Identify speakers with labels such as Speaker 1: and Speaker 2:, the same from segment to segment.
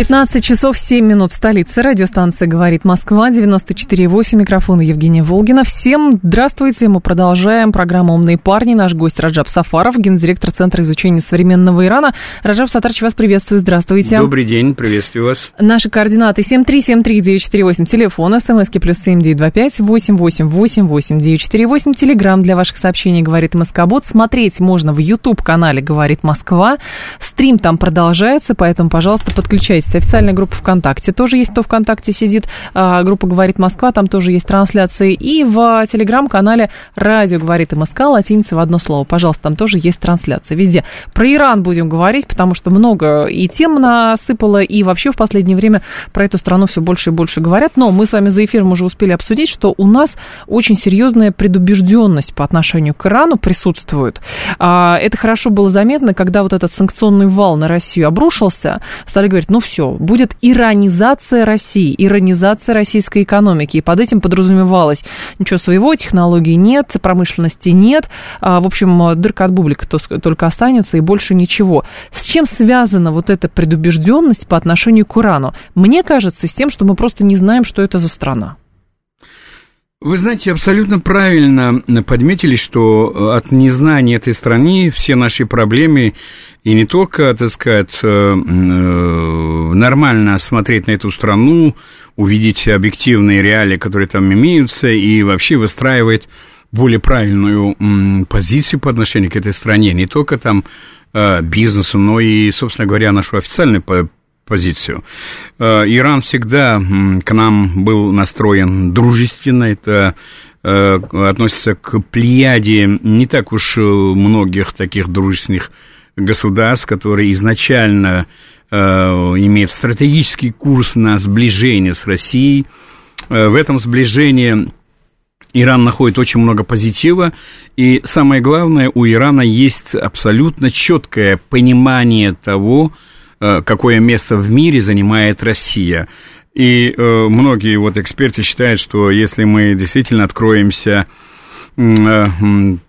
Speaker 1: 15 часов 7 минут в столице. Радиостанция «Говорит Москва», 94,8. Микрофон Евгения Волгина. Всем здравствуйте. Мы продолжаем программу «Умные парни». Наш гость Раджаб Сафаров, гендиректор Центра изучения современного Ирана. Раджаб Сатарч, вас приветствую. Здравствуйте.
Speaker 2: Добрый день, приветствую вас.
Speaker 1: Наши координаты 7373948, телефон, смски плюс 7925 8888948, телеграмм для ваших сообщений «Говорит Москобот». Смотреть можно в YouTube-канале «Говорит Москва». Стрим там продолжается, поэтому, пожалуйста, подключайтесь есть официальная группа ВКонтакте, тоже есть кто ВКонтакте сидит, а, группа «Говорит Москва», там тоже есть трансляции, и в телеграм-канале «Радио говорит МСК», латиница в одно слово, пожалуйста, там тоже есть трансляция, везде. Про Иран будем говорить, потому что много и тем насыпало, и вообще в последнее время про эту страну все больше и больше говорят, но мы с вами за эфиром уже успели обсудить, что у нас очень серьезная предубежденность по отношению к Ирану присутствует. А, это хорошо было заметно, когда вот этот санкционный вал на Россию обрушился, стали говорить, ну все, все, будет иронизация России, иронизация российской экономики. И под этим подразумевалось, ничего своего, технологий нет, промышленности нет. А, в общем, дырка от бублика только останется и больше ничего. С чем связана вот эта предубежденность по отношению к Ирану? Мне кажется, с тем, что мы просто не знаем, что это за страна.
Speaker 2: Вы знаете, абсолютно правильно подметили, что э, от незнания этой страны все наши проблемы, и не только, так сказать, э, э, нормально смотреть на эту страну, увидеть объективные реалии, которые там имеются, и вообще выстраивать более правильную позицию по отношению к этой стране, не только там бизнесу, но и, собственно говоря, нашу официальную позицию. Э, Иран всегда к нам был настроен дружественно, это э, относится к плеяде не так уж э, многих таких дружественных государств, которые изначально имеют стратегический курс на сближение с Россией. В этом сближении Иран находит очень много позитива, и самое главное, у Ирана есть абсолютно четкое понимание того, какое место в мире занимает Россия. И э, многие вот эксперты считают, что если мы действительно откроемся э,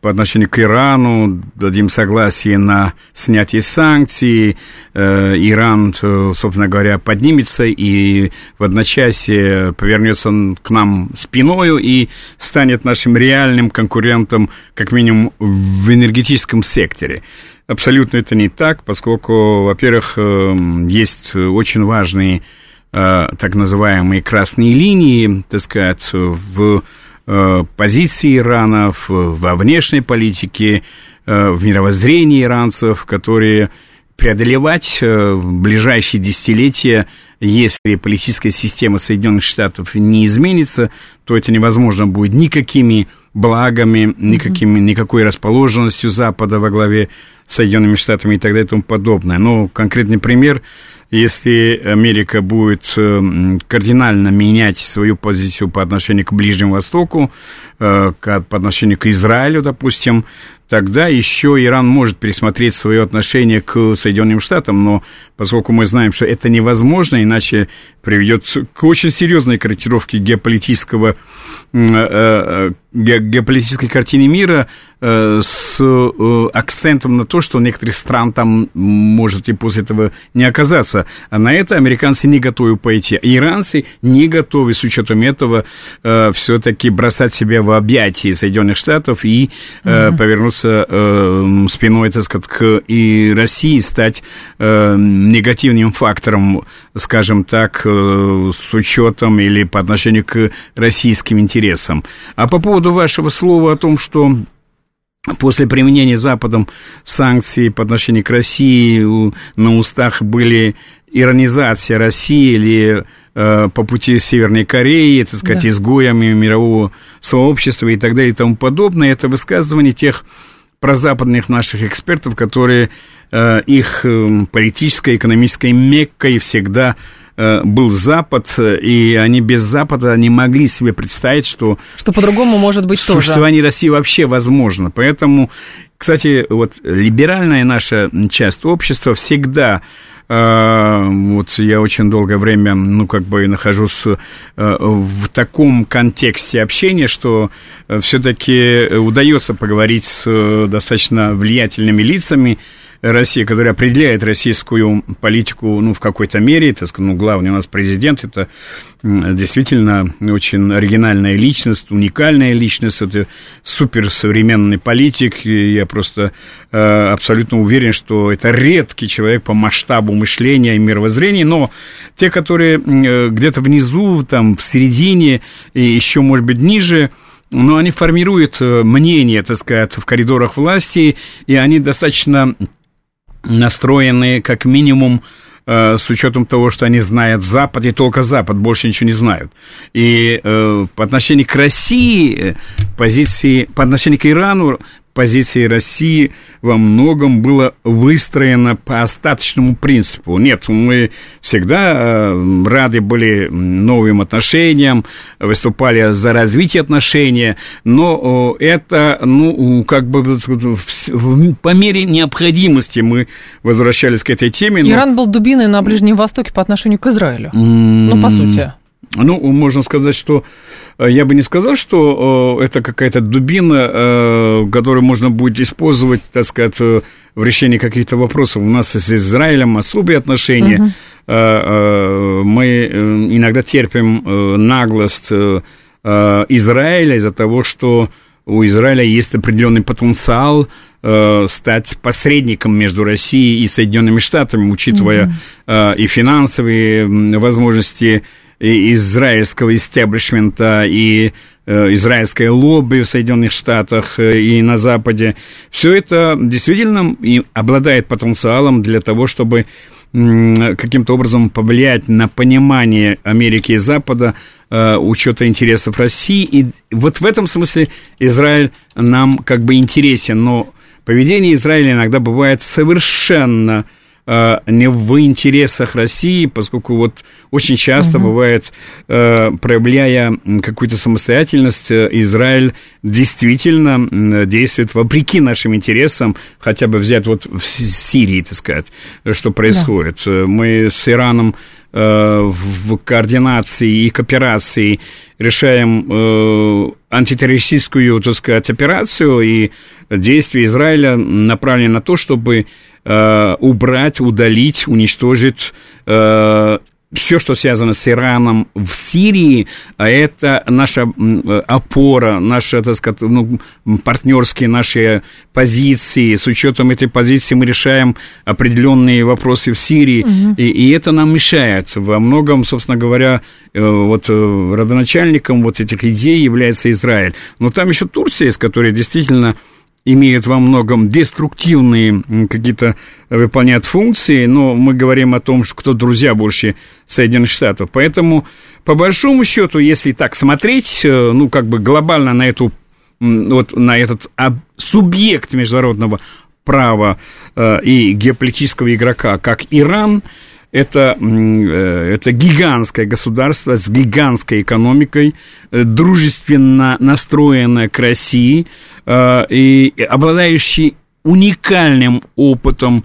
Speaker 2: по отношению к Ирану, дадим согласие на снятие санкций, Иран, собственно говоря, поднимется и в одночасье повернется к нам спиною и станет нашим реальным конкурентом, как минимум, в энергетическом секторе. Абсолютно это не так, поскольку, во-первых, эм, есть очень важные э, так называемые красные линии, так сказать, в э, позиции Ирана, во внешней политике, э, в мировоззрении иранцев, которые преодолевать в ближайшие десятилетия, если политическая система Соединенных Штатов не изменится, то это невозможно будет никакими благами, никакими, никакой расположенностью Запада во главе Соединенными Штатами и так далее и тому подобное. Но конкретный пример, если Америка будет э, кардинально менять свою позицию по отношению к Ближнему Востоку, э, по отношению к Израилю, допустим, тогда еще Иран может пересмотреть свое отношение к Соединенным Штатам, но поскольку мы знаем, что это невозможно, иначе приведет к очень серьезной корректировке геополитического, э, геополитической картины мира с акцентом на то, что некоторых стран там может и после этого не оказаться. А на это американцы не готовы пойти. Иранцы не готовы с учетом этого э, все-таки бросать себя в объятия Соединенных Штатов и э, mm-hmm. Повернуться э, спиной, так сказать, к и России, стать э, негативным фактором, скажем так, э, с учетом или по отношению к российским интересам. А по поводу вашего слова о том, что После применения Западом санкций по отношению к России на устах были иронизация России или э, по пути Северной Кореи, так сказать, да. изгоями мирового сообщества и так далее и тому подобное. Это высказывание тех прозападных наших экспертов, которые э, их э, политической, экономической меккой всегда э, был Запад, и они без Запада не могли себе представить, что...
Speaker 1: Что по-другому может быть тоже.
Speaker 2: Существование России вообще возможно. Поэтому, кстати, вот либеральная наша часть общества всегда вот я очень долгое время, ну, как бы нахожусь э, в таком контексте общения, что э, все-таки удается поговорить с э, достаточно влиятельными лицами, России, которая определяет российскую политику, ну, в какой-то мере, это, ну, главный у нас президент, это действительно очень оригинальная личность, уникальная личность, это суперсовременный политик, и я просто э, абсолютно уверен, что это редкий человек по масштабу мышления и мировоззрения, но те, которые э, где-то внизу, там, в середине, и еще, может быть, ниже, но они формируют э, мнение, так сказать, в коридорах власти, и они достаточно настроены как минимум э, с учетом того, что они знают Запад, и только Запад, больше ничего не знают. И э, по отношению к России, э, позиции, по отношению к Ирану, позиции России во многом было выстроено по остаточному принципу. Нет, мы всегда э, рады были новым отношениям, выступали за развитие отношений, но это, ну, как бы по мере необходимости мы возвращались к этой теме.
Speaker 1: Но... Иран был дубиной на Ближнем Востоке по отношению к Израилю. Ну, по сути.
Speaker 2: Ну, можно сказать, что э, я бы не сказал, что э, это какая-то дубина, э, которую можно будет использовать, так сказать, в решении каких-то вопросов. У нас с Израилем особые отношения. Угу. Мы иногда терпим наглость Израиля из-за того, что у Израиля есть определенный потенциал стать посредником между Россией и Соединенными Штатами, учитывая mm и финансовые возможности израильского истеблишмента и э, израильское лобби в Соединенных Штатах э, и на Западе, все это действительно обладает потенциалом для того, чтобы каким-то образом повлиять на понимание Америки и Запада, э, учета интересов России. И вот в этом смысле Израиль нам как бы интересен, но поведение Израиля иногда бывает совершенно не в интересах России, поскольку вот очень часто угу. бывает, э, проявляя какую-то самостоятельность, э, Израиль действительно действует вопреки нашим интересам, хотя бы взять вот в Сирии, так сказать, что происходит. Да. Мы с Ираном в координации и кооперации решаем антитеррористическую, так сказать, операцию, и действия Израиля направлены на то, чтобы э, убрать, удалить, уничтожить э, все, что связано с Ираном в Сирии, а это наша опора, наши, так сказать, ну, партнерские наши позиции. С учетом этой позиции мы решаем определенные вопросы в Сирии, угу. и, и это нам мешает. Во многом, собственно говоря, э, вот э, родоначальником вот этих идей является Израиль. Но там еще Турция есть, которая действительно имеют во многом деструктивные какие-то выполняют функции, но мы говорим о том, что кто друзья больше Соединенных Штатов. Поэтому, по большому счету, если так смотреть, э, ну, как бы глобально на эту вот на этот субъект международного права э, и геополитического игрока, как Иран, это, э, это гигантское государство с гигантской экономикой, э, дружественно настроенное к России э, и обладающий уникальным опытом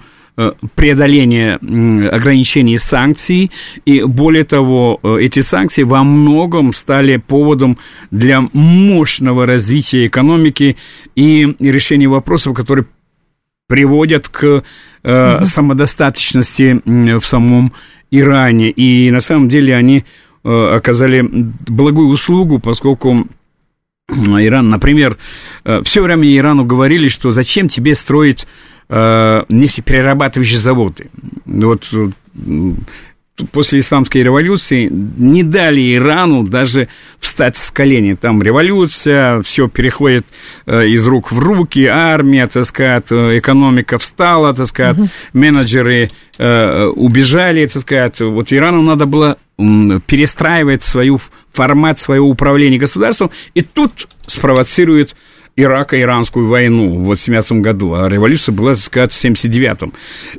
Speaker 2: преодоления ограничений санкций, и более того, эти санкции во многом стали поводом для мощного развития экономики и решения вопросов, которые приводят к э, самодостаточности в самом Иране. И на самом деле они э, оказали благую услугу, поскольку Иран, например, э, все время Ирану говорили, что зачем тебе строить э, нефтеперерабатывающие заводы. Вот после исламской революции не дали Ирану даже встать с колени. Там революция, все переходит э, из рук в руки, армия, так сказать, э, экономика встала, так сказать, угу. менеджеры э, убежали, так сказать. Вот Ирану надо было перестраивать свою формат своего управления государством, и тут спровоцирует Ирако-иранскую войну в 17 году, а революция была, так сказать, в 79-м.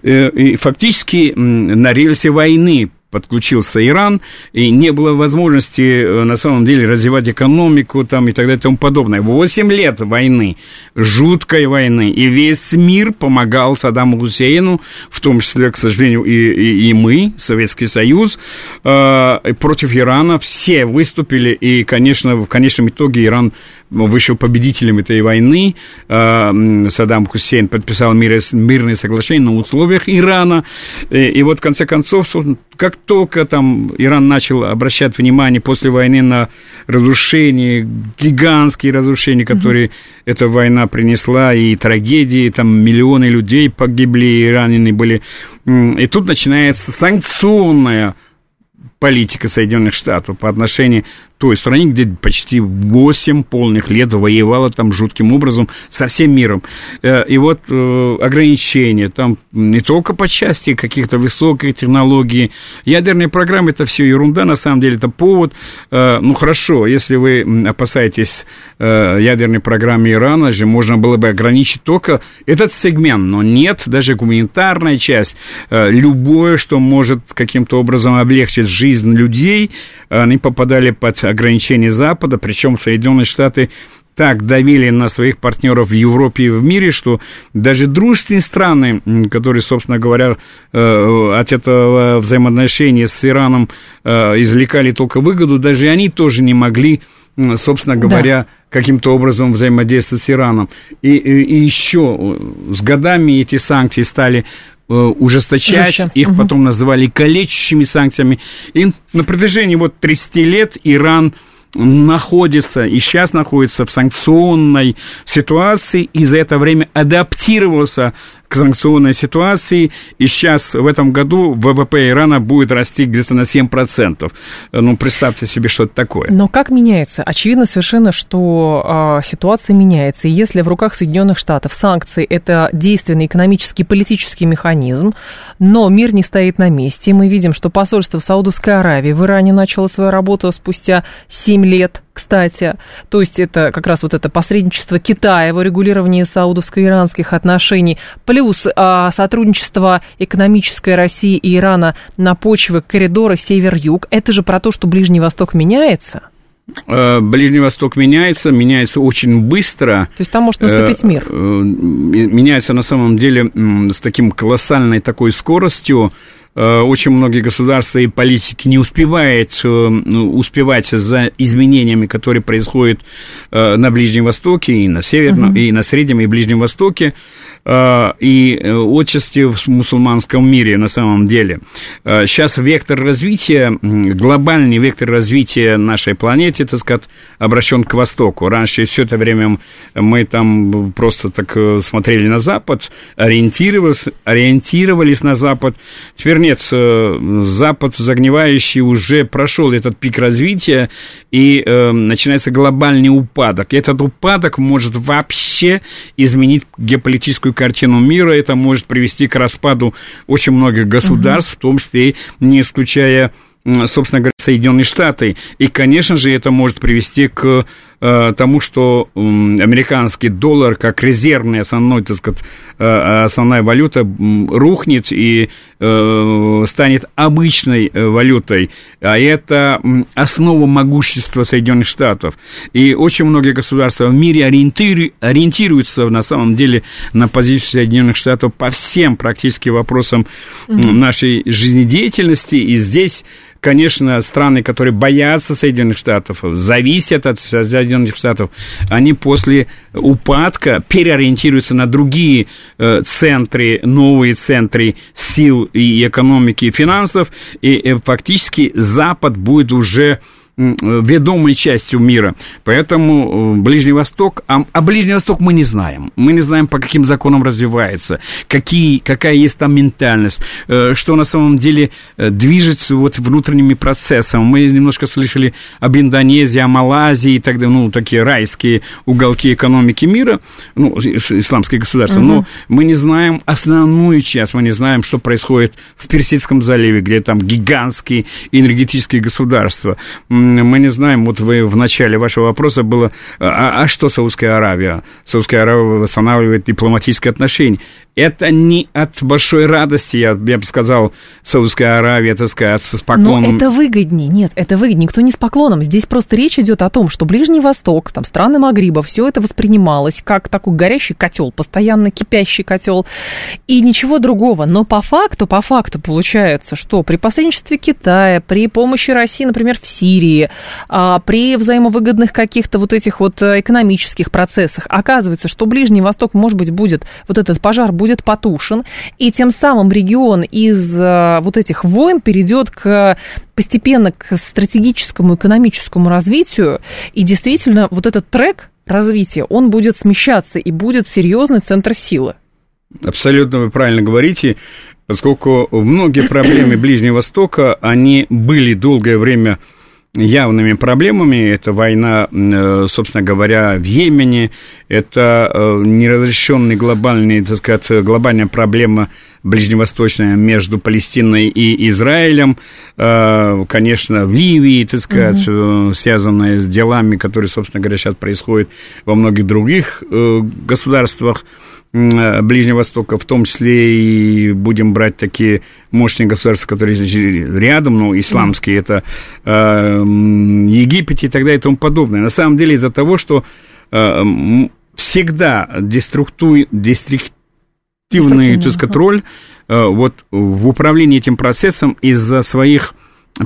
Speaker 2: Э, и фактически на рельсе войны подключился Иран, и не было возможности э, на самом деле развивать экономику там и так далее и тому подобное. Восемь лет войны, жуткой войны, и весь мир помогал Саддаму Хусейну, в том числе, к сожалению, и, и, и мы, Советский Союз, э, против Ирана. Все выступили, и, конечно, в конечном итоге Иран вышел победителем этой войны. Э, Саддам Хусейн подписал мирное соглашение на условиях Ирана. И, и вот, в конце концов, как только там Иран начал обращать внимание после войны на разрушения, гигантские разрушения, которые mm-hmm. эта война принесла, и трагедии, там миллионы людей погибли, и ранены были. И тут начинается санкционная политика Соединенных Штатов по отношению той стране, где почти 8 полных лет воевала там жутким образом со всем миром. Э, и вот э, ограничения там не только по части каких-то высоких технологий. Ядерные программы – это все ерунда, на самом деле, это повод. Э, ну, хорошо, если вы опасаетесь ядерной программы Ирана, же можно было бы ограничить только этот сегмент, но нет, даже гуманитарная часть, любое, что может каким-то образом облегчить жизнь людей, они попадали под ограничений Запада, причем Соединенные Штаты так давили на своих партнеров в Европе и в мире, что даже дружественные страны, которые, собственно говоря, э, от этого взаимоотношения с Ираном э, извлекали только выгоду, даже они тоже не могли, собственно говоря, да каким-то образом взаимодействовать с Ираном. И, и, и еще с годами эти санкции стали э, ужесточать, Жестче. их угу. потом называли калечащими санкциями. И на протяжении вот 30 лет Иран находится и сейчас находится в санкционной ситуации и за это время адаптировался к санкционной ситуации, и сейчас в этом году ВВП Ирана будет расти где-то на 7%. Ну, представьте себе, что это такое.
Speaker 1: Но как меняется? Очевидно совершенно, что э, ситуация меняется. И если в руках Соединенных Штатов санкции – это действенный экономический политический механизм, но мир не стоит на месте, мы видим, что посольство в Саудовской Аравии в Иране начало свою работу спустя 7 лет – кстати. То есть это как раз вот это посредничество Китая в регулировании саудовско-иранских отношений, плюс а, сотрудничество экономической России и Ирана на почве коридора север-юг. Это же про то, что Ближний Восток меняется.
Speaker 2: Э, Ближний Восток меняется, меняется очень быстро.
Speaker 1: То есть там может наступить мир? Э, э,
Speaker 2: меняется на самом деле с таким колоссальной такой скоростью, Э, очень многие государства и политики не успевают э, ну, успевать за изменениями, которые происходят э, на Ближнем Востоке и на Северном, угу. и на Среднем и Ближнем Востоке. А, и э, отчасти в мусульманском мире на самом деле. Сейчас а, вектор развития, глобальный вектор развития нашей планеты, так сказать, обращен к Востоку. Раньше все это время мы там просто так э, смотрели на Запад, ориентировались, ориентировались на Запад. Теперь нет, э, Запад загнивающий уже прошел этот пик развития, и э, начинается глобальный упадок. И этот упадок может вообще изменить геополитическую картину мира, это может привести к распаду очень многих государств, угу. в том числе не исключая собственно говоря, Соединенные Штаты. И, конечно же, это может привести к э, тому, что американский доллар как резервная основной, так сказать, э, основная валюта рухнет и э, станет обычной валютой. А это основа могущества Соединенных Штатов. И очень многие государства в мире ориентиру, ориентируются на самом деле на позицию Соединенных Штатов по всем практически вопросам нашей жизнедеятельности. И здесь конечно, страны, которые боятся Соединенных Штатов, зависят от Соединенных Штатов, они после упадка переориентируются на другие э, центры, новые центры сил и экономики и финансов, и э, фактически Запад будет уже ведомой частью мира. Поэтому э, Ближний Восток, а, а Ближний Восток мы не знаем. Мы не знаем, по каким законам развивается, какие, какая есть там ментальность, э, что на самом деле э, движется вот внутренними процессами. Мы немножко слышали об Индонезии, о Малайзии и так далее, ну, такие райские уголки экономики мира, ну, исламские государства, угу. но мы не знаем основную часть, мы не знаем, что происходит в Персидском заливе, где там гигантские энергетические государства мы не знаем, вот вы в начале вашего вопроса было, а, а что Саудская Аравия? Саудская Аравия восстанавливает дипломатические отношения. Это не от большой радости, я, я бы сказал, Саудская Аравия, так сказать, с поклоном.
Speaker 1: Но это выгоднее, нет, это выгоднее, никто не с поклоном. Здесь просто речь идет о том, что Ближний Восток, там, страны Магриба, все это воспринималось как такой горящий котел, постоянно кипящий котел, и ничего другого. Но по факту, по факту получается, что при посредничестве Китая, при помощи России, например, в Сирии, а, при взаимовыгодных каких-то вот этих вот э, экономических процессах, оказывается, что Ближний Восток, может быть, будет, вот этот пожар будет будет потушен, и тем самым регион из э, вот этих войн перейдет к постепенно к стратегическому экономическому развитию, и действительно вот этот трек развития, он будет смещаться, и будет серьезный центр силы.
Speaker 2: Абсолютно вы правильно говорите, поскольку многие проблемы Ближнего Востока, они были долгое время явными проблемами. Это война, э, собственно говоря, в Йемене, это э, неразрешенная глобальная, так сказать, глобальная проблема ближневосточная между Палестиной и Израилем, э, конечно, в Ливии, так сказать, угу. связанная с делами, которые, собственно говоря, сейчас происходят во многих других государствах. Э, Ближнего Востока, в том числе и будем брать такие мощные государства, которые здесь рядом, ну, исламские, это э, Египет и так далее и тому подобное. На самом деле из-за того, что э, всегда деструкту... деструктивный, так сказать, роль э, вот в управлении этим процессом из-за своих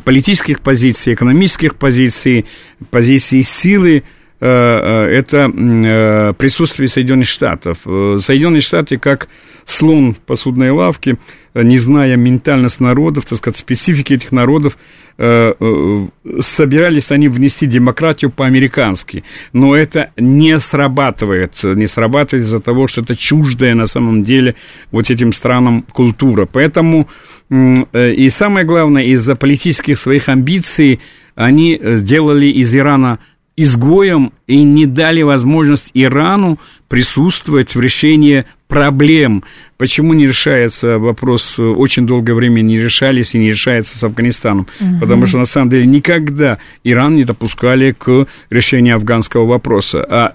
Speaker 2: политических позиций, экономических позиций, позиций силы, это э, присутствие Соединенных Штатов. Соединенные Штаты как слон в посудной лавке, не зная ментальность народов, так сказать, специфики этих народов, собирались они внести демократию по-американски. Но это не срабатывает, не срабатывает из-за того, что это чуждая на самом деле вот этим странам культура. Поэтому, и самое главное, из-за политических своих амбиций они сделали из Ирана изгоем и не дали возможность Ирану присутствовать в решении проблем. Почему не решается вопрос, очень долгое время не решались и не решается с Афганистаном? Угу. Потому что, на самом деле, никогда Иран не допускали к решению афганского вопроса. А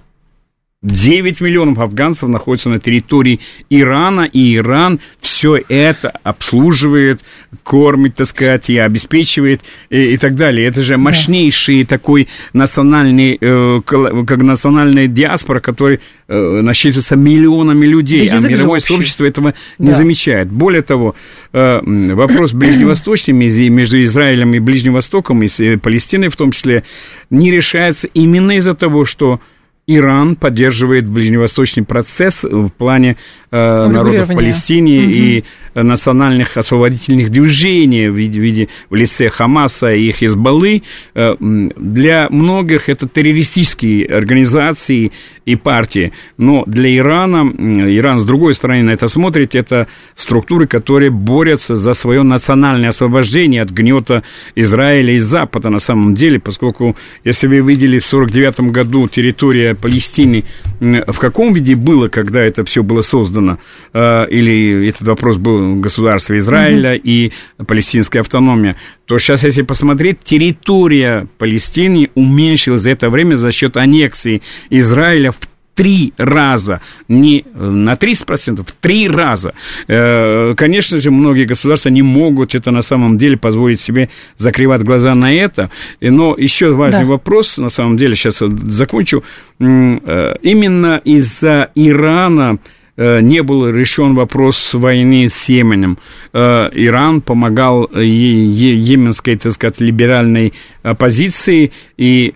Speaker 2: 9 миллионов афганцев находятся на территории Ирана, и Иран все это обслуживает, кормит, так сказать, и обеспечивает, и, и так далее. Это же мощнейший да. такой национальный, э, как национальная диаспора, который э, насчитывается миллионами людей, да, а мировое сообщество этого да. не замечает. Более того, э, вопрос ближневосточный между Израилем и Ближним Востоком, и э, Палестиной в том числе, не решается именно из-за того, что Иран поддерживает ближневосточный процесс в плане э, народов в Палестине угу. и национальных освободительных движений в виде, в, виде, в лице Хамаса и Хизбаллы. Э, для многих это террористические организации и партии, но для Ирана, Иран с другой стороны на это смотрит, это структуры, которые борются за свое национальное освобождение от гнета Израиля и Запада на самом деле, поскольку, если вы видели в 49 году территория Палестины, в каком виде было, когда это все было создано, э, или этот вопрос был государства Израиля mm-hmm. и палестинская автономия, то сейчас, если посмотреть, территория Палестины уменьшилась за это время за счет аннексии Израиля в три раза, не на 30%, в три раза. Э, конечно же, многие государства не могут это на самом деле позволить себе закрывать глаза на это. Но еще важный да. вопрос, на самом деле, сейчас закончу. Э, именно из-за Ирана Э, не был решен вопрос войны с Йеменом. Э, Иран помогал йеменской, так сказать, либеральной оппозиции, и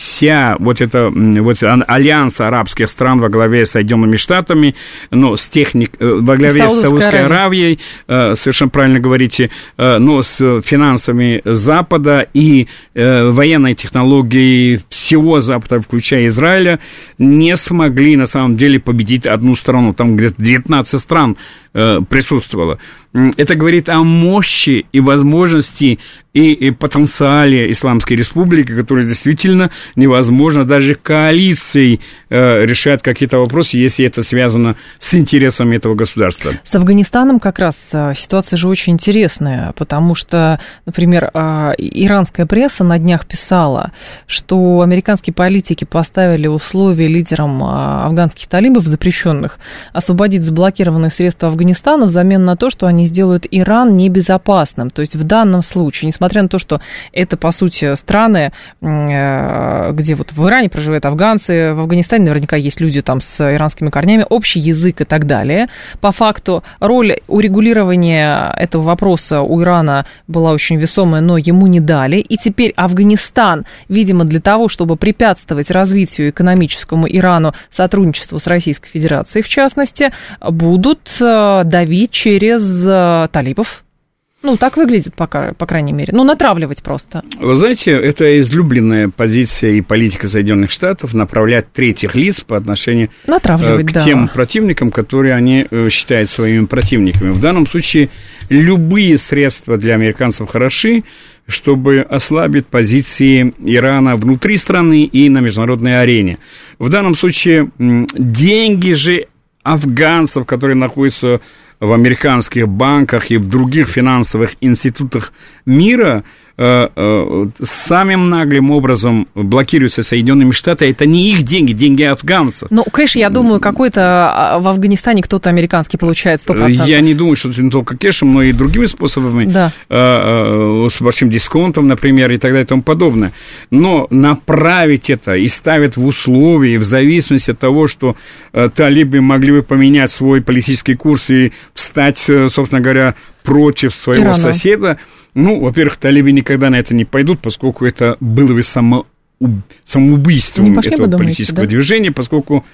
Speaker 2: вся вот эта вот альянс арабских стран во главе с Соединенными Штатами, но с техник, э, во главе с Саудовской Аравией, э, совершенно правильно говорите, э, но с финансами Запада и военной технологией всего Запада, включая Израиля, не смогли на самом деле победить одну страну. Там где-то 19 стран присутствовало. это говорит о мощи и возможности и, и потенциале Исламской Республики, который действительно невозможно даже коалицией э, решать какие-то вопросы, если это связано с интересами этого государства.
Speaker 1: С Афганистаном как раз э, ситуация же очень интересная, потому что, например, э, иранская пресса на днях писала, что американские политики поставили условия лидерам э, афганских талибов запрещенных освободить заблокированные средства Афганистана взамен на то, что они сделают Иран небезопасным. То есть в данном случае, несмотря на то, что это, по сути, страны, э, где вот в Иране проживают афганцы, в Афганистане наверняка есть люди там с иранскими корнями, общий язык и так далее. По факту роль урегулирования этого вопроса у Ирана была очень весомая, но ему не дали. И теперь Афганистан, видимо, для того, чтобы препятствовать развитию экономическому Ирану, сотрудничеству с Российской Федерацией, в частности, будут э, давить через э, талибов, ну, так выглядит, пока, по крайней мере. Ну, натравливать просто.
Speaker 2: Вы знаете, это излюбленная позиция и политика Соединенных Штатов направлять третьих лиц по отношению натравливать, к да. тем противникам, которые они э, считают своими противниками. В данном случае любые средства для американцев хороши, чтобы ослабить позиции Ирана внутри страны и на международной арене. В данном случае деньги же афганцев, которые находятся в американских банках и в других финансовых институтах мира – Э, э, самым наглым образом блокируются Соединенными Штатами, это не их деньги, деньги афганцев.
Speaker 1: Ну, кэш, я думаю, какой-то а, в Афганистане кто-то американский получает 100%.
Speaker 2: Я не думаю, что это не только кэшем, но и другими способами, да. Э, с большим дисконтом, например, и так далее и тому подобное. Но направить это и ставить в условия, в зависимости от того, что талибы могли бы поменять свой политический курс и встать, собственно говоря, против своего Ирана. соседа, ну, во-первых, талибы никогда на это не пойдут, поскольку это было бы само, самоубийством этого думаете, политического да? движения, поскольку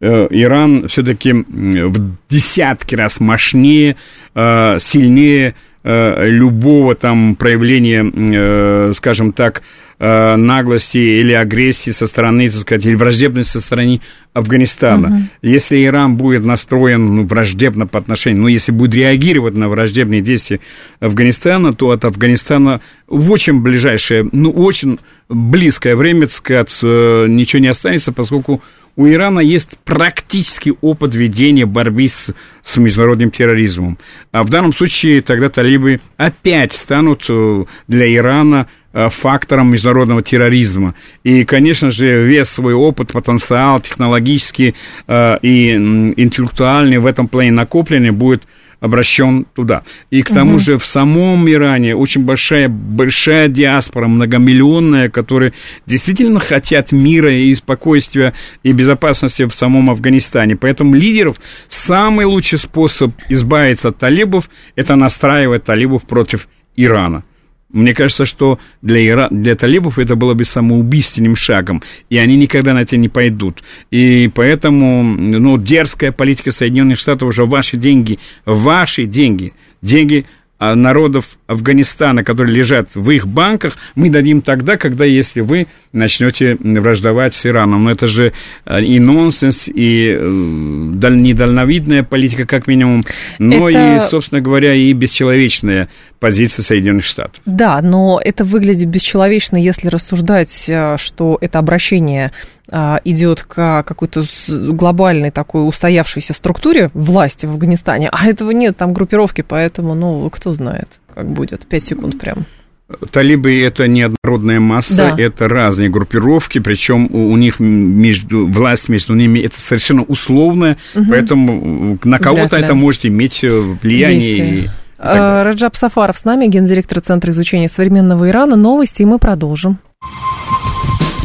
Speaker 2: э, Иран все-таки в десятки раз мощнее, э, сильнее э, любого там проявления, э, скажем так, э, наглости или агрессии со стороны, так сказать, или враждебности со стороны Афганистана. Угу. Если Иран будет настроен ну, враждебно по отношению, ну, если будет реагировать на враждебные действия Афганистана, то от Афганистана в очень ближайшее, ну, очень близкое время, так сказать, э, ничего не останется, поскольку у Ирана есть практический опыт ведения борьбы с, с международным терроризмом. А в данном случае тогда талибы опять станут э, для Ирана Э, фактором международного терроризма. И, конечно же, весь свой опыт, потенциал технологический э, и интеллектуальный в этом плане накопленный будет обращен туда. И к тому угу. же в самом Иране очень большая, большая диаспора, многомиллионная, которые действительно хотят мира и спокойствия и безопасности в самом Афганистане. Поэтому лидеров самый лучший способ избавиться от талибов – это настраивать талибов против Ирана. Мне кажется, что для, Ира... для талибов это было бы самоубийственным шагом, и они никогда на это не пойдут. И поэтому, ну, дерзкая политика Соединенных Штатов уже ваши деньги, ваши деньги, деньги а, народов Афганистана, которые лежат в их банках, мы дадим тогда, когда, если вы начнете враждовать с Ираном. Но это же а, и нонсенс, и э, недальновидная политика, как минимум, но это... и, собственно говоря, и бесчеловечная позиция Соединенных Штатов.
Speaker 1: Да, но это выглядит бесчеловечно, если рассуждать, э, что это обращение а, идет к какой-то глобальной такой устоявшейся структуре власти в Афганистане, а этого нет, там группировки, поэтому, ну, кто знает, как будет. Пять секунд прям.
Speaker 2: Талибы это неоднородная масса, да. это разные группировки, причем у, у них между, власть между ними это совершенно условная, угу. поэтому на кого-то это может иметь э, влияние.
Speaker 1: А, Раджаб Сафаров с нами, гендиректор Центра изучения современного Ирана. Новости, и мы продолжим.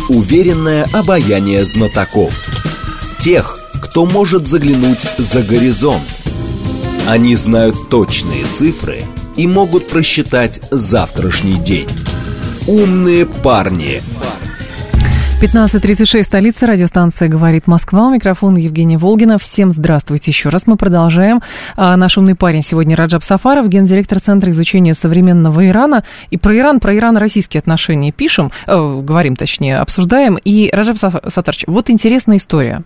Speaker 3: Уверенное обаяние знатоков. Тех, кто может заглянуть за горизонт. Они знают точные цифры и могут просчитать завтрашний день. Умные парни.
Speaker 1: 15.36, столица, радиостанция «Говорит Москва». У микрофона Евгения Волгина. Всем здравствуйте еще раз. Мы продолжаем. А, наш умный парень сегодня Раджаб Сафаров, гендиректор Центра изучения современного Ирана. И про Иран, про Иран-российские отношения пишем, э, говорим точнее, обсуждаем. И, Раджаб Сатарч, вот интересная история.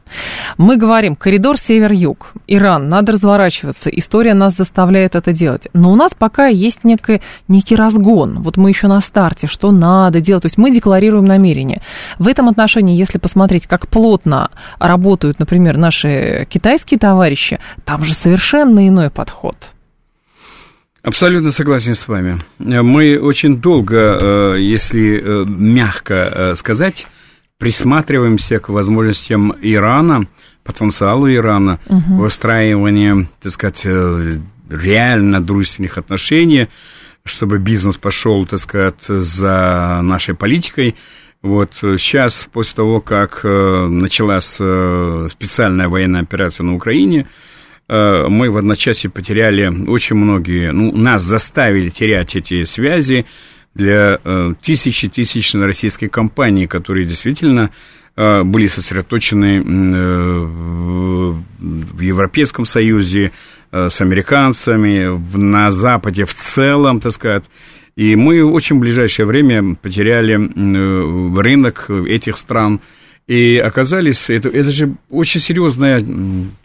Speaker 1: Мы говорим, коридор север-юг, Иран, надо разворачиваться, история нас заставляет это делать. Но у нас пока есть некий, некий разгон. Вот мы еще на старте, что надо делать. То есть мы декларируем намерение. В этом этом отношении, если посмотреть, как плотно работают, например, наши китайские товарищи, там же совершенно иной подход.
Speaker 2: Абсолютно согласен с вами. Мы очень долго, э, если э, мягко э, сказать, присматриваемся к возможностям Ирана, потенциалу Ирана, угу. выстраивания, так сказать, реально дружественных отношений, чтобы бизнес пошел, так сказать, за нашей политикой. Вот сейчас, после того, как э, началась э, специальная военная операция на Украине, э, мы в одночасье потеряли очень многие, ну, нас заставили терять эти связи для тысячи тысяч российских компаний, которые действительно были сосредоточены в Европейском Союзе, с американцами, на Западе в целом, так сказать. И мы очень ближайшее время потеряли э, рынок этих стран. И оказались, это, это же очень серьезная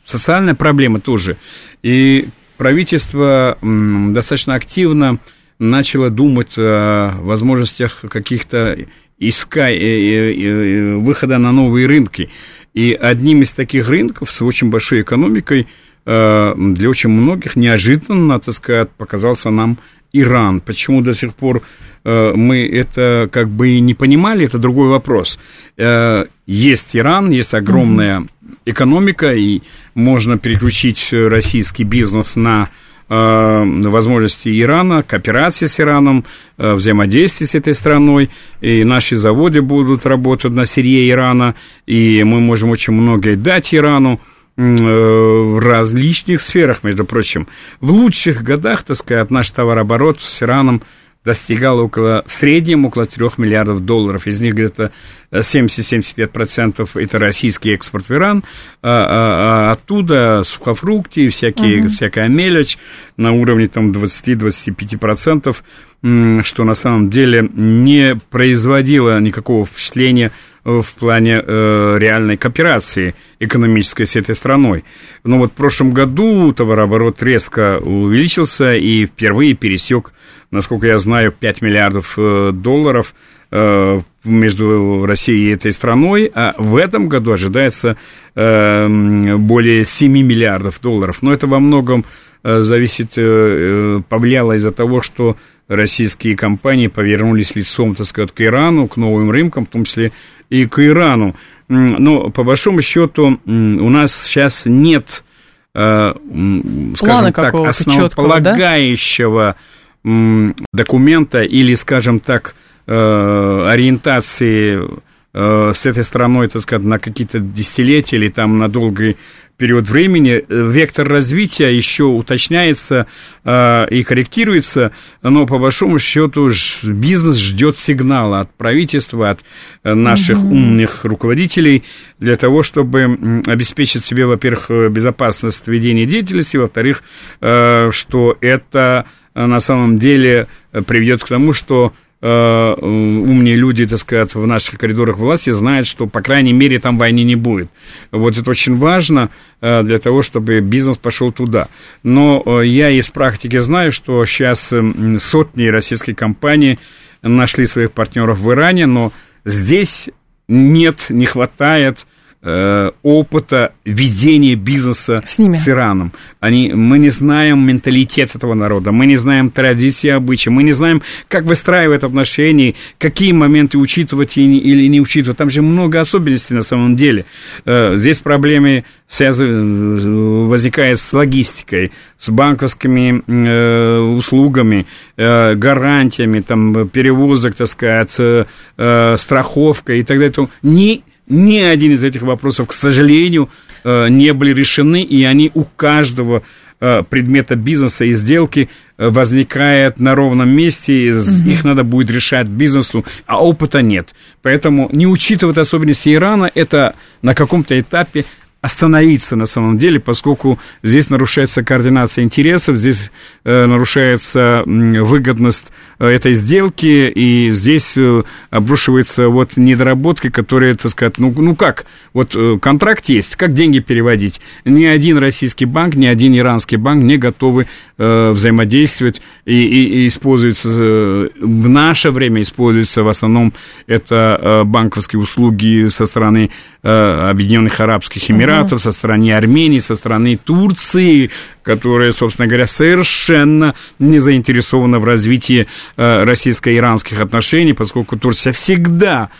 Speaker 2: социальная проблема тоже. И правительство достаточно активно начало думать о возможностях каких-то иска, э, э, выхода на новые рынки. И одним из таких рынков с очень большой экономикой для очень многих неожиданно, так сказать, показался нам Иран. Почему до сих пор э, мы это как бы и не понимали, это другой вопрос. Э, есть Иран, есть огромная экономика, и можно переключить российский бизнес на э, возможности Ирана, кооперации с Ираном, э, взаимодействие с этой страной, и наши заводы будут работать на сырье Ирана, и мы можем очень многое дать Ирану. Э, в различных сферах, между прочим. В лучших годах, так сказать, наш товарооборот с Ираном достигал около, в среднем около 3 миллиардов долларов. Из них где-то 70-75% это российский экспорт в Иран. А, а, а оттуда сухофрукты, всякие, uh-huh. всякая мелочь на уровне там 20-25%, что на самом деле не производило никакого впечатления в плане э, реальной кооперации экономической с этой страной. Но вот в прошлом году товарооборот резко увеличился и впервые пересек, насколько я знаю, 5 миллиардов э, долларов э, между Россией и этой страной, а в этом году ожидается э, более 7 миллиардов долларов. Но это во многом зависит, повлияло из-за того, что российские компании повернулись лицом, так сказать, к Ирану, к новым рынкам, в том числе и к Ирану. Но, по большому счету, у нас сейчас нет, э, скажем так, основополагающего да? документа или, скажем так, э, ориентации с этой страной, так сказать, на какие-то десятилетия или там на долгий период времени. Э, вектор развития еще уточняется э, и корректируется, но по большому счету бизнес ждет сигнала от правительства, от э, наших угу. умных руководителей для того, чтобы обеспечить себе, во-первых, э, безопасность ведения деятельности, во-вторых, э, что это на самом деле приведет к тому, что Э, умные люди, так сказать, в наших коридорах власти знают, что, по крайней мере, там войны не будет. Вот это очень важно э, для того, чтобы бизнес пошел туда. Но э, я из практики знаю, что сейчас сотни российских компаний нашли своих партнеров в Иране, но здесь нет, не хватает Э, опыта ведения бизнеса с, ними. с Ираном. Они, мы не знаем менталитет этого народа, мы не знаем традиции, обычаи, мы не знаем, как выстраивать отношения, какие моменты учитывать или не учитывать. Там же много особенностей на самом деле. Э, здесь проблемы связаны, возникают с логистикой, с банковскими э, услугами, э, гарантиями, там, перевозок, так сказать, э, страховка и так далее. Ни ни один из этих вопросов, к сожалению, э, не были решены, и они у каждого э, предмета бизнеса и сделки возникает на ровном месте, угу. их надо будет решать бизнесу, а опыта нет. Поэтому не учитывать особенности Ирана, это на каком-то этапе остановиться на самом деле, поскольку здесь нарушается координация интересов, здесь э, нарушается выгодность э, этой сделки, и здесь э, обрушивается вот недоработки, которые, так сказать, ну, ну как, вот э, контракт есть, как деньги переводить? Ни один российский банк, ни один иранский банк не готовы э, взаимодействовать, и, и, и используется, э, в наше время используется в основном это э, банковские услуги со стороны э, Объединенных Арабских Эмиратов, Эмиратов, со стороны Армении, со стороны Турции, которая, собственно говоря, совершенно не заинтересована в развитии э, российско-иранских отношений, поскольку Турция всегда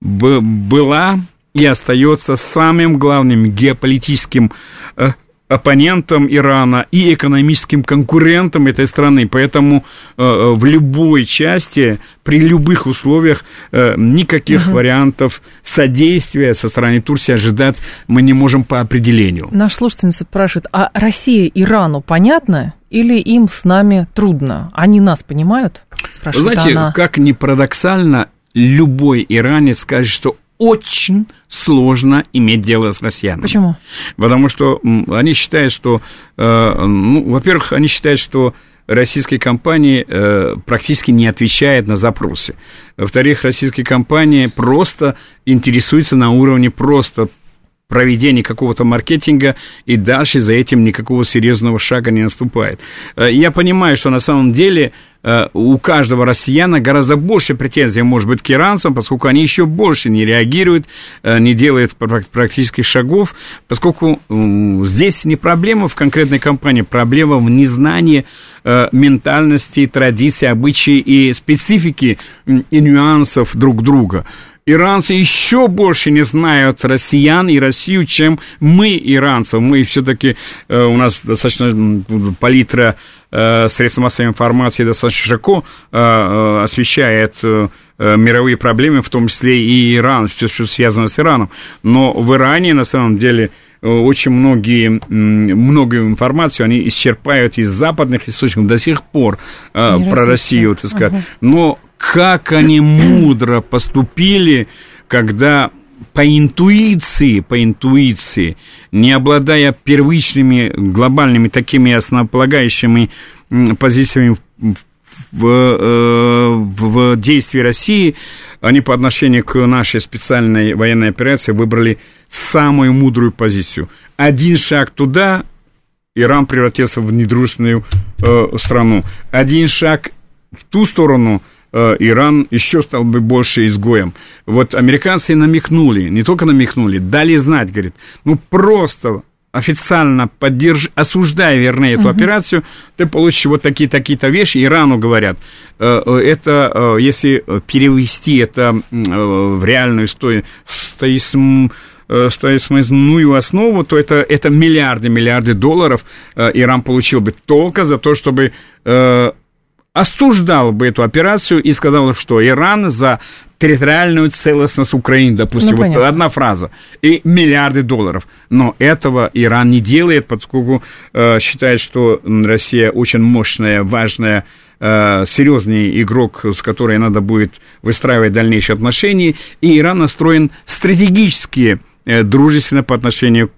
Speaker 2: была и остается самым главным геополитическим э, оппонентом Ирана и экономическим конкурентом этой страны. Поэтому э, э в любой части, при любых условиях, э, никаких угу. вариантов содействия со стороны Турции ожидать мы не можем по определению.
Speaker 1: Наш слушательница спрашивает, а Россия Ирану понятна? Или им с нами трудно? Они нас понимают?
Speaker 2: Спрашивает Знаете, она. как ни парадоксально, любой иранец скажет, что очень сложно иметь дело с россиянами.
Speaker 1: Почему?
Speaker 2: Потому что они считают, что, э, ну, во-первых, они считают, что российские компании э, практически не отвечают на запросы. Во-вторых, российские компании просто интересуются на уровне просто проведения какого-то маркетинга, и дальше за этим никакого серьезного шага не наступает. Э, я понимаю, что на самом деле э, у каждого россияна гораздо больше претензий, может быть, к иранцам, поскольку они еще больше не реагируют, э, не делают практических шагов, поскольку здесь не проблема в конкретной компании, проблема в незнании ментальности, традиций, обычаи и специфики и нюансов друг друга иранцы еще больше не знают россиян и Россию, чем мы, иранцев. Мы все-таки, э, у нас достаточно палитра э, средств массовой информации достаточно широко э, освещает мировые проблемы, в том числе и Иран, все, что связано с Ираном. Но в Иране, на самом деле, очень многие, многую информацию они исчерпают из западных источников до сих пор не про Россию, так сказать. Ага. Но как они мудро поступили, когда по интуиции, по интуиции, не обладая первичными глобальными такими основополагающими позициями в, в, э, в действии России, они по отношению к нашей специальной военной операции выбрали самую мудрую позицию. Один шаг туда, Иран превратился в недружественную э, страну. Один шаг в ту сторону – Иран еще стал бы больше изгоем. Вот американцы намекнули, не только намекнули, дали знать, говорит, ну просто официально поддерж... осуждая, вернее, эту uh-huh. операцию, ты получишь вот такие-такие-то вещи. Ирану говорят, э, э, это, если перевести это в реальную стоимость, стоимостную основу, то это, это миллиарды, миллиарды долларов Иран получил бы только за то, чтобы осуждал бы эту операцию и сказал, что Иран за территориальную целостность Украины, допустим, ну, вот одна фраза, и миллиарды долларов. Но этого Иран не делает, поскольку э, считает, что Россия очень мощная, важная, э, серьезный игрок, с которой надо будет выстраивать дальнейшие отношения, и Иран настроен стратегически э, дружественно по отношению к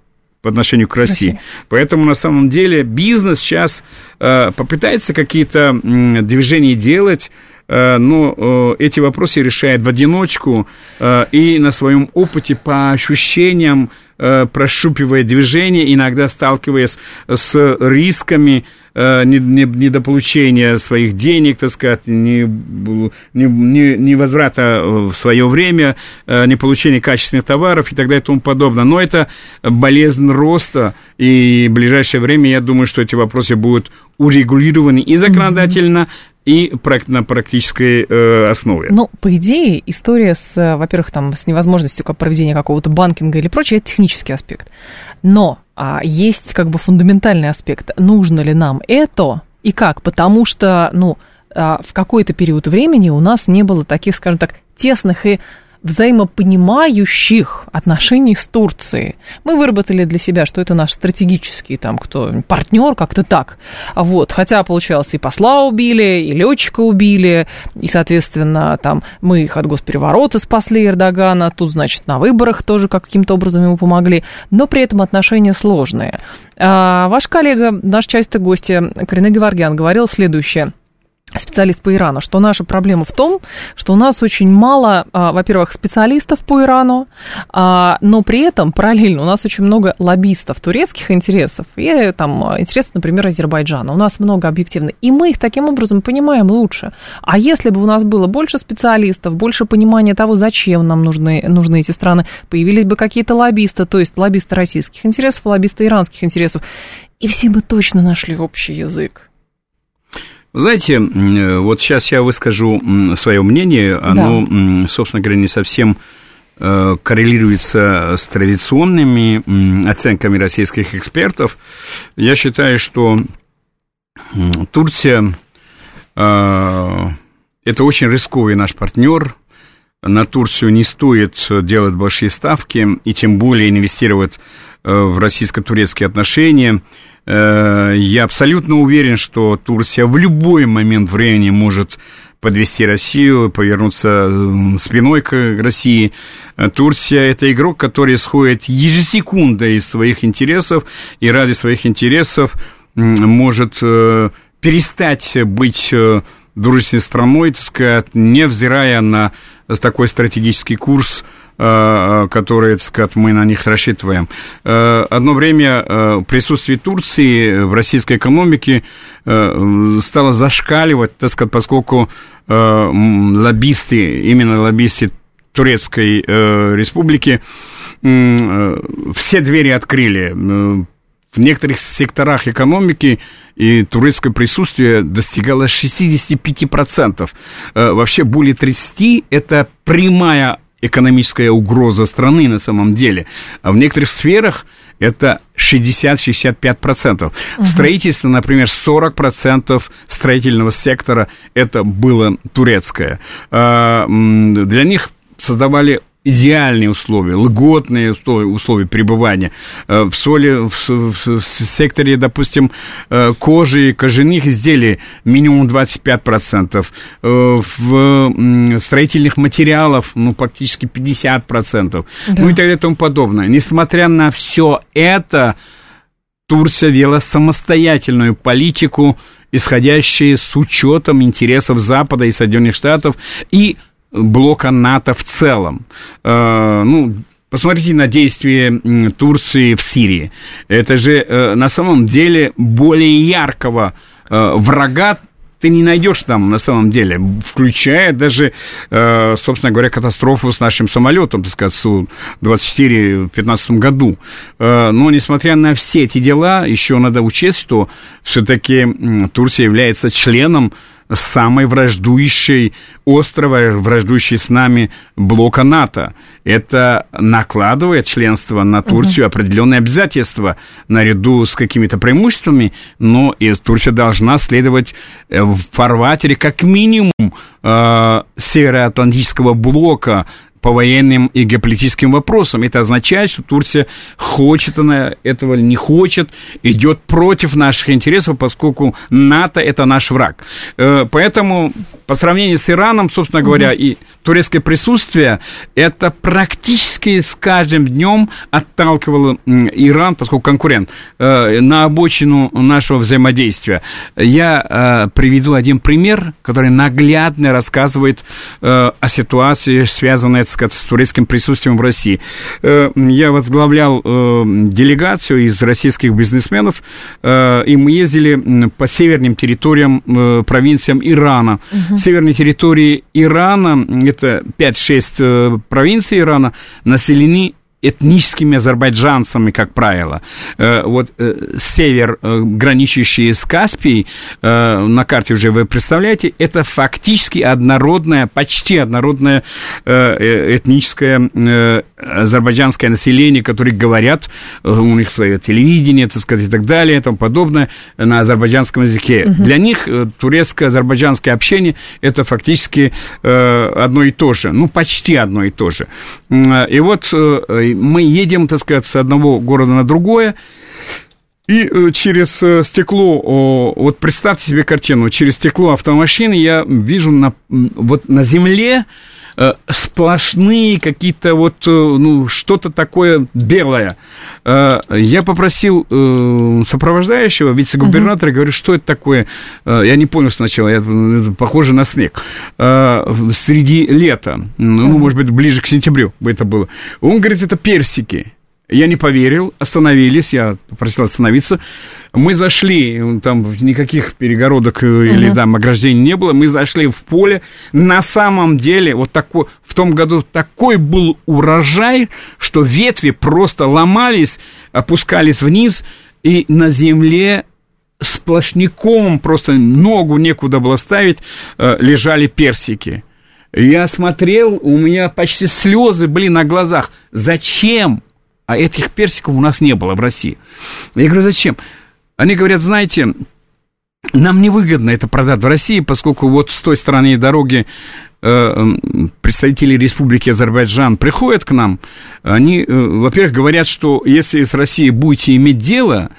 Speaker 2: по отношению к России. Россия. Поэтому на самом деле бизнес сейчас э, попытается какие-то э, движения делать, э, но э, эти вопросы решает в одиночку э, и на своем опыте по ощущениям Э, прощупивая движение, иногда сталкиваясь с рисками э, недополучения своих денег, так сказать, не, не, не возврата в свое время, э, не получения качественных товаров и так далее и тому подобное. Но это болезнь роста, и в ближайшее время, я думаю, что эти вопросы будут урегулированы и законодательно, и на практической э, основе.
Speaker 1: Ну, по идее, история с, э, во-первых, там, с невозможностью проведения какого-то банкинга или прочее, это технический аспект. Но а, есть как бы фундаментальный аспект. Нужно ли нам это и как? Потому что, ну, а, в какой-то период времени у нас не было таких, скажем так, тесных и взаимопонимающих отношений с Турцией. Мы выработали для себя, что это наш стратегический там кто партнер, как-то так. Вот. Хотя, получалось, и посла убили, и летчика убили, и, соответственно, там мы их от госпереворота спасли Эрдогана, тут, значит, на выборах тоже каким-то образом ему помогли, но при этом отношения сложные. А, ваш коллега, наш частый гость Карина Геворгян говорил следующее – специалист по Ирану, что наша проблема в том, что у нас очень мало, а, во-первых, специалистов по Ирану, а, но при этом параллельно у нас очень много лоббистов турецких интересов и там интересов, например, Азербайджана. У нас много объективно. И мы их таким образом понимаем лучше. А если бы у нас было больше специалистов, больше понимания того, зачем нам нужны, нужны эти страны, появились бы какие-то лоббисты, то есть лоббисты российских интересов, лоббисты иранских интересов, и все бы точно нашли общий язык.
Speaker 2: Знаете, э, вот сейчас я выскажу свое мнение, оно, да. собственно говоря, не совсем э, коррелируется с традиционными оценками российских экспертов. Я считаю, что Турция э, это очень рисковый наш партнер. На Турцию не стоит делать большие ставки и тем более инвестировать в российско-турецкие отношения. Э, я абсолютно уверен, что Турция в любой момент времени может подвести Россию, повернуться спиной к России. Э, Турция – это игрок, который исходит ежесекунда из своих интересов, и ради своих интересов может э, перестать быть дружественной страной, так сказать, невзирая на такой стратегический курс – Э, э, которые, так сказать, мы на них рассчитываем. Э, одно время присутствие Турции в российской экономике стало зашкаливать, так сказать, поскольку лоббисты, именно лоббисты Турецкой республики все двери открыли в некоторых секторах экономики и турецкое присутствие достигало 65%. Вообще более 30% это прямая экономическая угроза страны на самом деле. А в некоторых сферах это 60-65%. Угу. В строительстве, например, 40% строительного сектора это было турецкое. А, для них создавали идеальные условия, льготные условия пребывания. Э, в соли, в, в, в секторе, допустим, э, кожи и кожаных изделий минимум 25%, э, в строительных материалов, ну, практически 50%, да. ну и так далее и тому подобное. Несмотря на все это, Турция вела самостоятельную политику, исходящую с учетом интересов Запада и Соединенных Штатов, и блока НАТО в целом. Э, ну, Посмотрите на действия Турции в Сирии. Это же э, на самом деле более яркого э, врага ты не найдешь там на самом деле, включая даже, собственно говоря, катастрофу с нашим самолетом, так сказать, Су-24 в 2015 году. Но, несмотря на все эти дела, еще надо учесть, что все-таки Турция является членом самой враждующей, остро враждующей с нами блока НАТО. Это накладывает членство на Турцию угу. определенные обязательства наряду с какими-то преимуществами, но и Турция должна следовать э, в фарватере как минимум э, Североатлантического блока, по военным и геополитическим вопросам. Это означает, что Турция хочет она этого или не хочет, идет против наших интересов, поскольку НАТО это наш враг. Э, поэтому по сравнению с Ираном, собственно говоря, угу. и турецкое присутствие, это практически с каждым днем отталкивало Иран, поскольку конкурент, э, на обочину нашего взаимодействия. Я э, приведу один пример, который наглядно рассказывает о ситуации, связанной с с турецким присутствием в России. Э, я возглавлял э, делегацию из российских бизнесменов, э, и мы ездили по северным территориям, провинциям Ирана. Угу. Северные территории Ирана, это 5-6 провинций Ирана, населены этническими азербайджанцами, как правило. Э, вот э, север, э, граничащий с Каспией, на карте уже вы представляете, это фактически однородная, почти однородная этническая азербайджанское население, которые говорят, э, у них свое телевидение, так сказать, и так далее, и тому подобное, на азербайджанском языке. Угу. Для них э, турецко-азербайджанское общение – это фактически э, одно и то же, ну, почти одно и то же. И вот мы едем, так сказать, с одного города на другое, и через стекло, вот представьте себе картину, через стекло автомашины я вижу на, вот на земле сплошные какие-то вот, э, ну, что-то такое белое. Э, я попросил сопровождающего, вице-губернатора, говорю, что это такое? Я не понял сначала, я, похоже на снег. Среди лета, ну, может быть, ближе к сентябрю бы это было. Он говорит, это персики. Я не поверил, остановились, я попросил остановиться. Мы зашли, там никаких перегородок угу. или там ограждений не было, мы зашли в поле. На самом деле, вот такой, в том году такой был урожай, что ветви просто ломались, опускались вниз, и на земле сплошняком, просто ногу некуда было ставить, э, лежали персики. Я смотрел, у меня почти слезы были на глазах. Зачем? А этих персиков у нас не было в России. Я говорю, зачем? Они говорят, знаете, нам невыгодно это продать в России, поскольку вот с той стороны дороги Э, представители Республики Азербайджан приходят к нам, они, э, во-первых, говорят, что если с Россией будете иметь дело,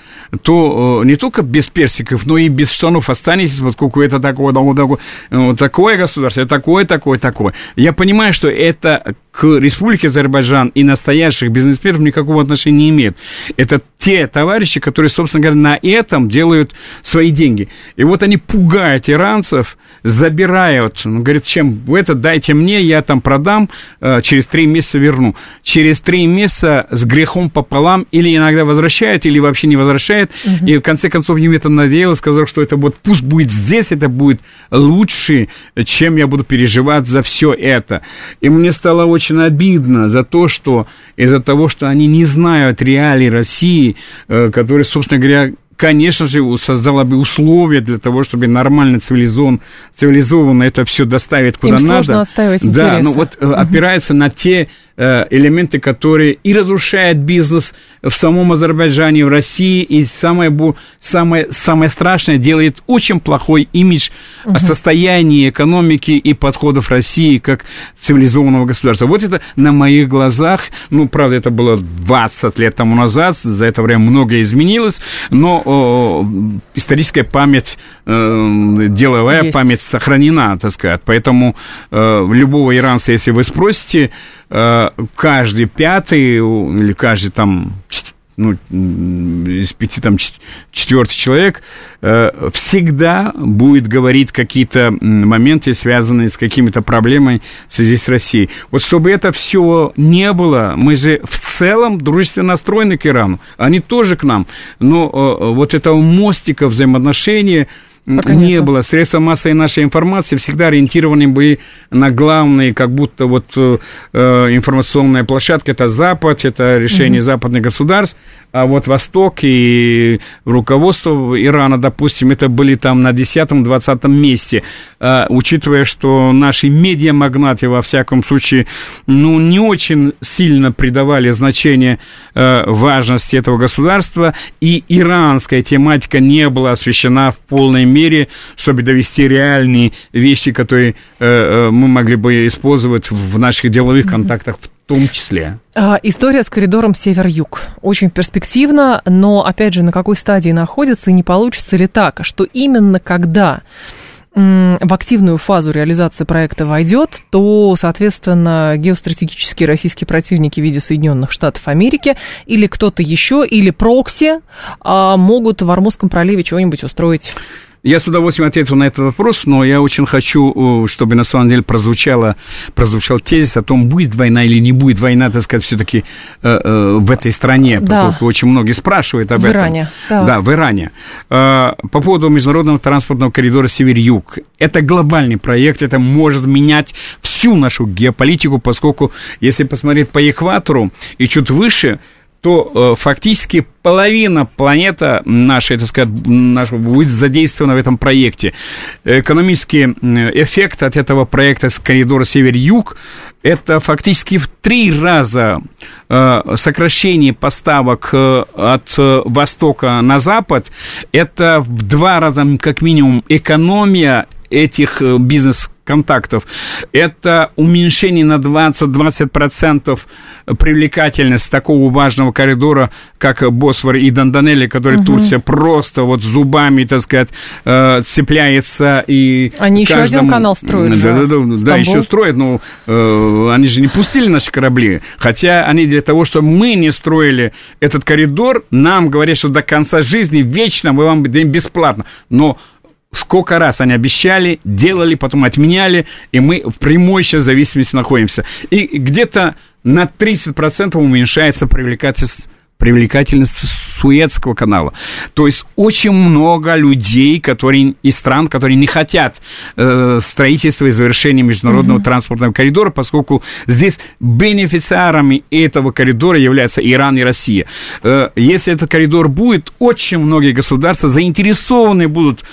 Speaker 2: то э, не только без персиков, но и без штанов останетесь, поскольку это такое, такое, такое государство, такое, такое, такое. Я понимаю, что это к Республике Азербайджан и настоящих бизнесменов никакого отношения не имеет. Это те товарищи, которые, собственно говоря, на этом делают свои деньги. И вот они пугают иранцев, забирают, ну, говорят, чем вы это дайте мне, я там продам, э, через три месяца верну. Через три месяца с грехом пополам или иногда возвращают, или вообще не возвращают. Угу. И в конце концов это надоело, сказал, что это вот пусть будет здесь, это будет лучше, чем я буду переживать за все это. И мне стало очень обидно за то, что из-за того, что они не знают реалий России, э, которые, собственно говоря, конечно же, создала бы условия для того, чтобы нормально цивилизован, цивилизованно это все доставить куда Им надо. Сложно
Speaker 1: отстаивать
Speaker 2: да, интересы. ну вот угу. опирается на те элементы, которые и разрушают бизнес в самом Азербайджане, в России, и самое, самое, самое страшное, делает очень плохой имидж угу. состояния экономики и подходов России как цивилизованного государства. Вот это на моих глазах, ну, правда, это было 20 лет тому назад, за это время многое изменилось, но о, историческая память, э, деловая Есть. память сохранена, так сказать. Поэтому э, любого иранца, если вы спросите, Э, каждый пятый или каждый там ну, из пяти, там, четвертый человек э, всегда будет говорить какие-то моменты, связанные с какими-то проблемами в связи с Россией. Вот чтобы это все не было, мы же в целом дружественно настроены к Ирану, они тоже к нам, но э, вот этого мостика взаимоотношения Пока не нету. было. Средства массовой нашей информации всегда ориентированы были на главные, как будто вот э, э информационная площадка это Запад, это решение угу. западных государств, а вот Восток и руководство Ирана, допустим, это были там на 10-20 месте, а, учитывая, что наши медиамагнаты, во всяком случае, ну, не очень сильно придавали значение э, важности этого государства, и иранская тематика не была освещена в полной мере, чтобы довести реальные вещи, которые э, э, мы могли бы использовать в наших деловых контактах в том числе.
Speaker 1: А, история с коридором север-юг. Очень перспективно, но, опять же, на какой стадии находится и не получится ли так, что именно когда в активную фазу реализации проекта войдет, то, соответственно, геостратегические российские противники в виде Соединенных Штатов Америки или кто-то еще, или прокси а, могут в Армузском проливе чего-нибудь устроить.
Speaker 2: Я с удовольствием ответил на этот вопрос, но я очень хочу, э, чтобы на самом деле прозвучало, прозвучал тезис о том, будет война или не будет война, так сказать, все-таки э, э, в этой стране, да. поскольку очень многие спрашивают об в этом. Иране. Да. да, в Иране. Э, по поводу международного транспортного коридора Север-Юг. Это глобальный проект, это может менять всю нашу геополитику, поскольку, если посмотреть по экватору и чуть выше, то э, фактически половина планеты нашей, так сказать, нашего будет задействована в этом проекте. Экономический эффект от этого проекта с коридора север-юг это фактически в три раза э, сокращение поставок э, от востока на запад, это в два раза как минимум экономия этих бизнес контактов. Это уменьшение на 20-20% привлекательность такого важного коридора, как Босфор и Данданелли, который угу. Турция просто вот зубами, так сказать, э, цепляется и
Speaker 1: Они каждому... еще один канал строят.
Speaker 2: Да, да, да, да, еще строят, но э, они же не пустили наши корабли, хотя они для того, чтобы мы не строили этот коридор, нам говорят, что до конца жизни вечно мы вам бесплатно, но Сколько раз они обещали, делали, потом отменяли, и мы в прямой сейчас зависимости находимся. И где-то на 30% уменьшается привлекательность привлекательность Суэцкого канала. То есть очень много людей, которые из стран, которые не хотят э, строительства и завершения международного mm-hmm. транспортного коридора, поскольку здесь бенефициарами этого коридора являются Иран и Россия. Э, если этот коридор будет, очень многие государства заинтересованы будут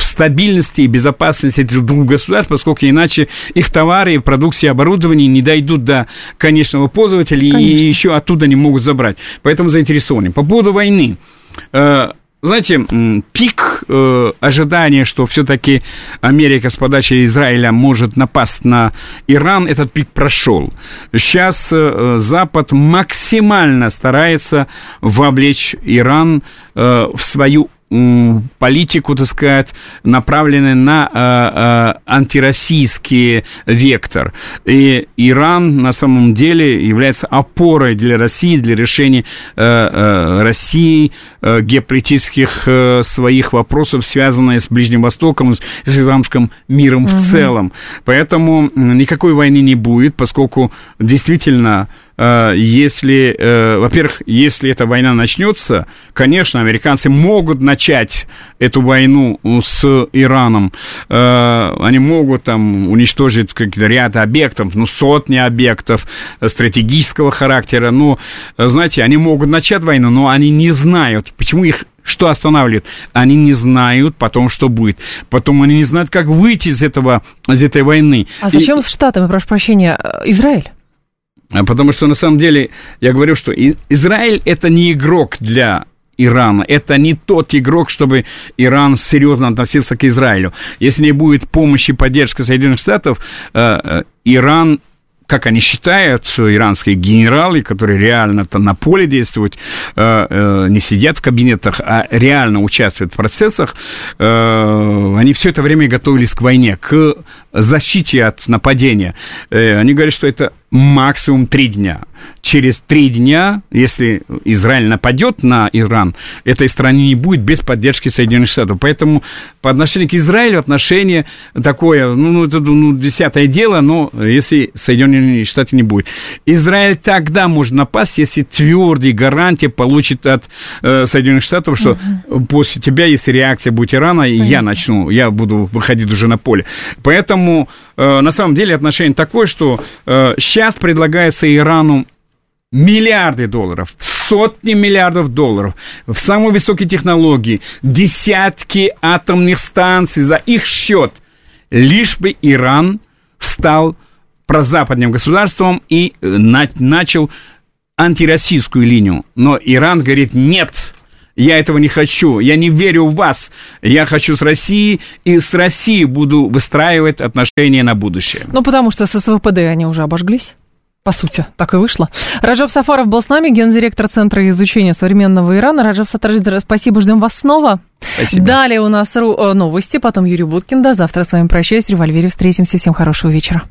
Speaker 2: стабильности и безопасности этих двух государств, поскольку иначе их товары, продукции, оборудование не дойдут до конечного пользователя Конечно. и еще оттуда не могут забрать. Поэтому заинтересованы. По поводу войны э, знаете, пик э, ожидания, что все-таки Америка с подачи Израиля может напасть на Иран, этот пик прошел. Сейчас э, Запад максимально старается вовлечь Иран э, в свою политику, так сказать, направлены на э, э, антироссийский вектор. И Иран на самом деле является опорой для России, для решения э, России геополитических своих вопросов, связанных с Ближним Востоком, с исламским миром угу. в целом. Поэтому никакой войны не будет, поскольку действительно если, э, во-первых, если эта война начнется, конечно, американцы могут начать эту войну с Ираном. Э, они могут там уничтожить какие-то ряд объектов, ну, сотни объектов стратегического характера. Ну, знаете, они могут начать войну, но они не знают, почему их что останавливает? Они не знают потом, что будет. Потом они не знают, как выйти из, этого, из этой войны.
Speaker 1: А зачем И... с Штатами, прошу прощения, Израиль?
Speaker 2: А потому что на самом деле я говорю, что Израиль это не игрок для Ирана. Это не тот игрок, чтобы Иран серьезно относился к Израилю. Если не будет помощи и поддержки Соединенных Штатов, э, э, Иран как они считают, иранские генералы, которые реально-то на поле действуют, э, не сидят в кабинетах, а реально участвуют в процессах, они все это время готовились к войне, к защите от нападения. Они говорят, что это максимум три дня. Через три дня, если Израиль нападет на Иран, этой стране не будет без поддержки Соединенных Штатов. Поэтому по отношению к Израилю отношение такое, ну, ну это ну, десятое дело, но если Соединенные Штаты не будет. Израиль тогда может напасть, если твердые гарантии получит от э, Соединенных Штатов, что угу. после тебя, если реакция будет Ирана, Понятно. я начну, я буду выходить уже на поле. Поэтому на самом деле отношение такое, что э, сейчас предлагается Ирану миллиарды долларов, сотни миллиардов долларов в самые высокие технологии, десятки атомных станций за их счет, лишь бы Иран стал прозападным государством и э, на, начал антироссийскую линию. Но Иран говорит, нет, я этого не хочу, я не верю в вас, я хочу с Россией, и с Россией буду выстраивать отношения на будущее.
Speaker 1: Ну, потому что с СВПД они уже обожглись. По сути, так и вышло. Раджаб Сафаров был с нами, гендиректор Центра изучения современного Ирана. Раджаб Сафаров, спасибо, ждем вас снова.
Speaker 2: Спасибо.
Speaker 1: Далее у нас э, новости, потом Юрий Буткин. До завтра с вами прощаюсь. В револьвере встретимся. Всем хорошего вечера.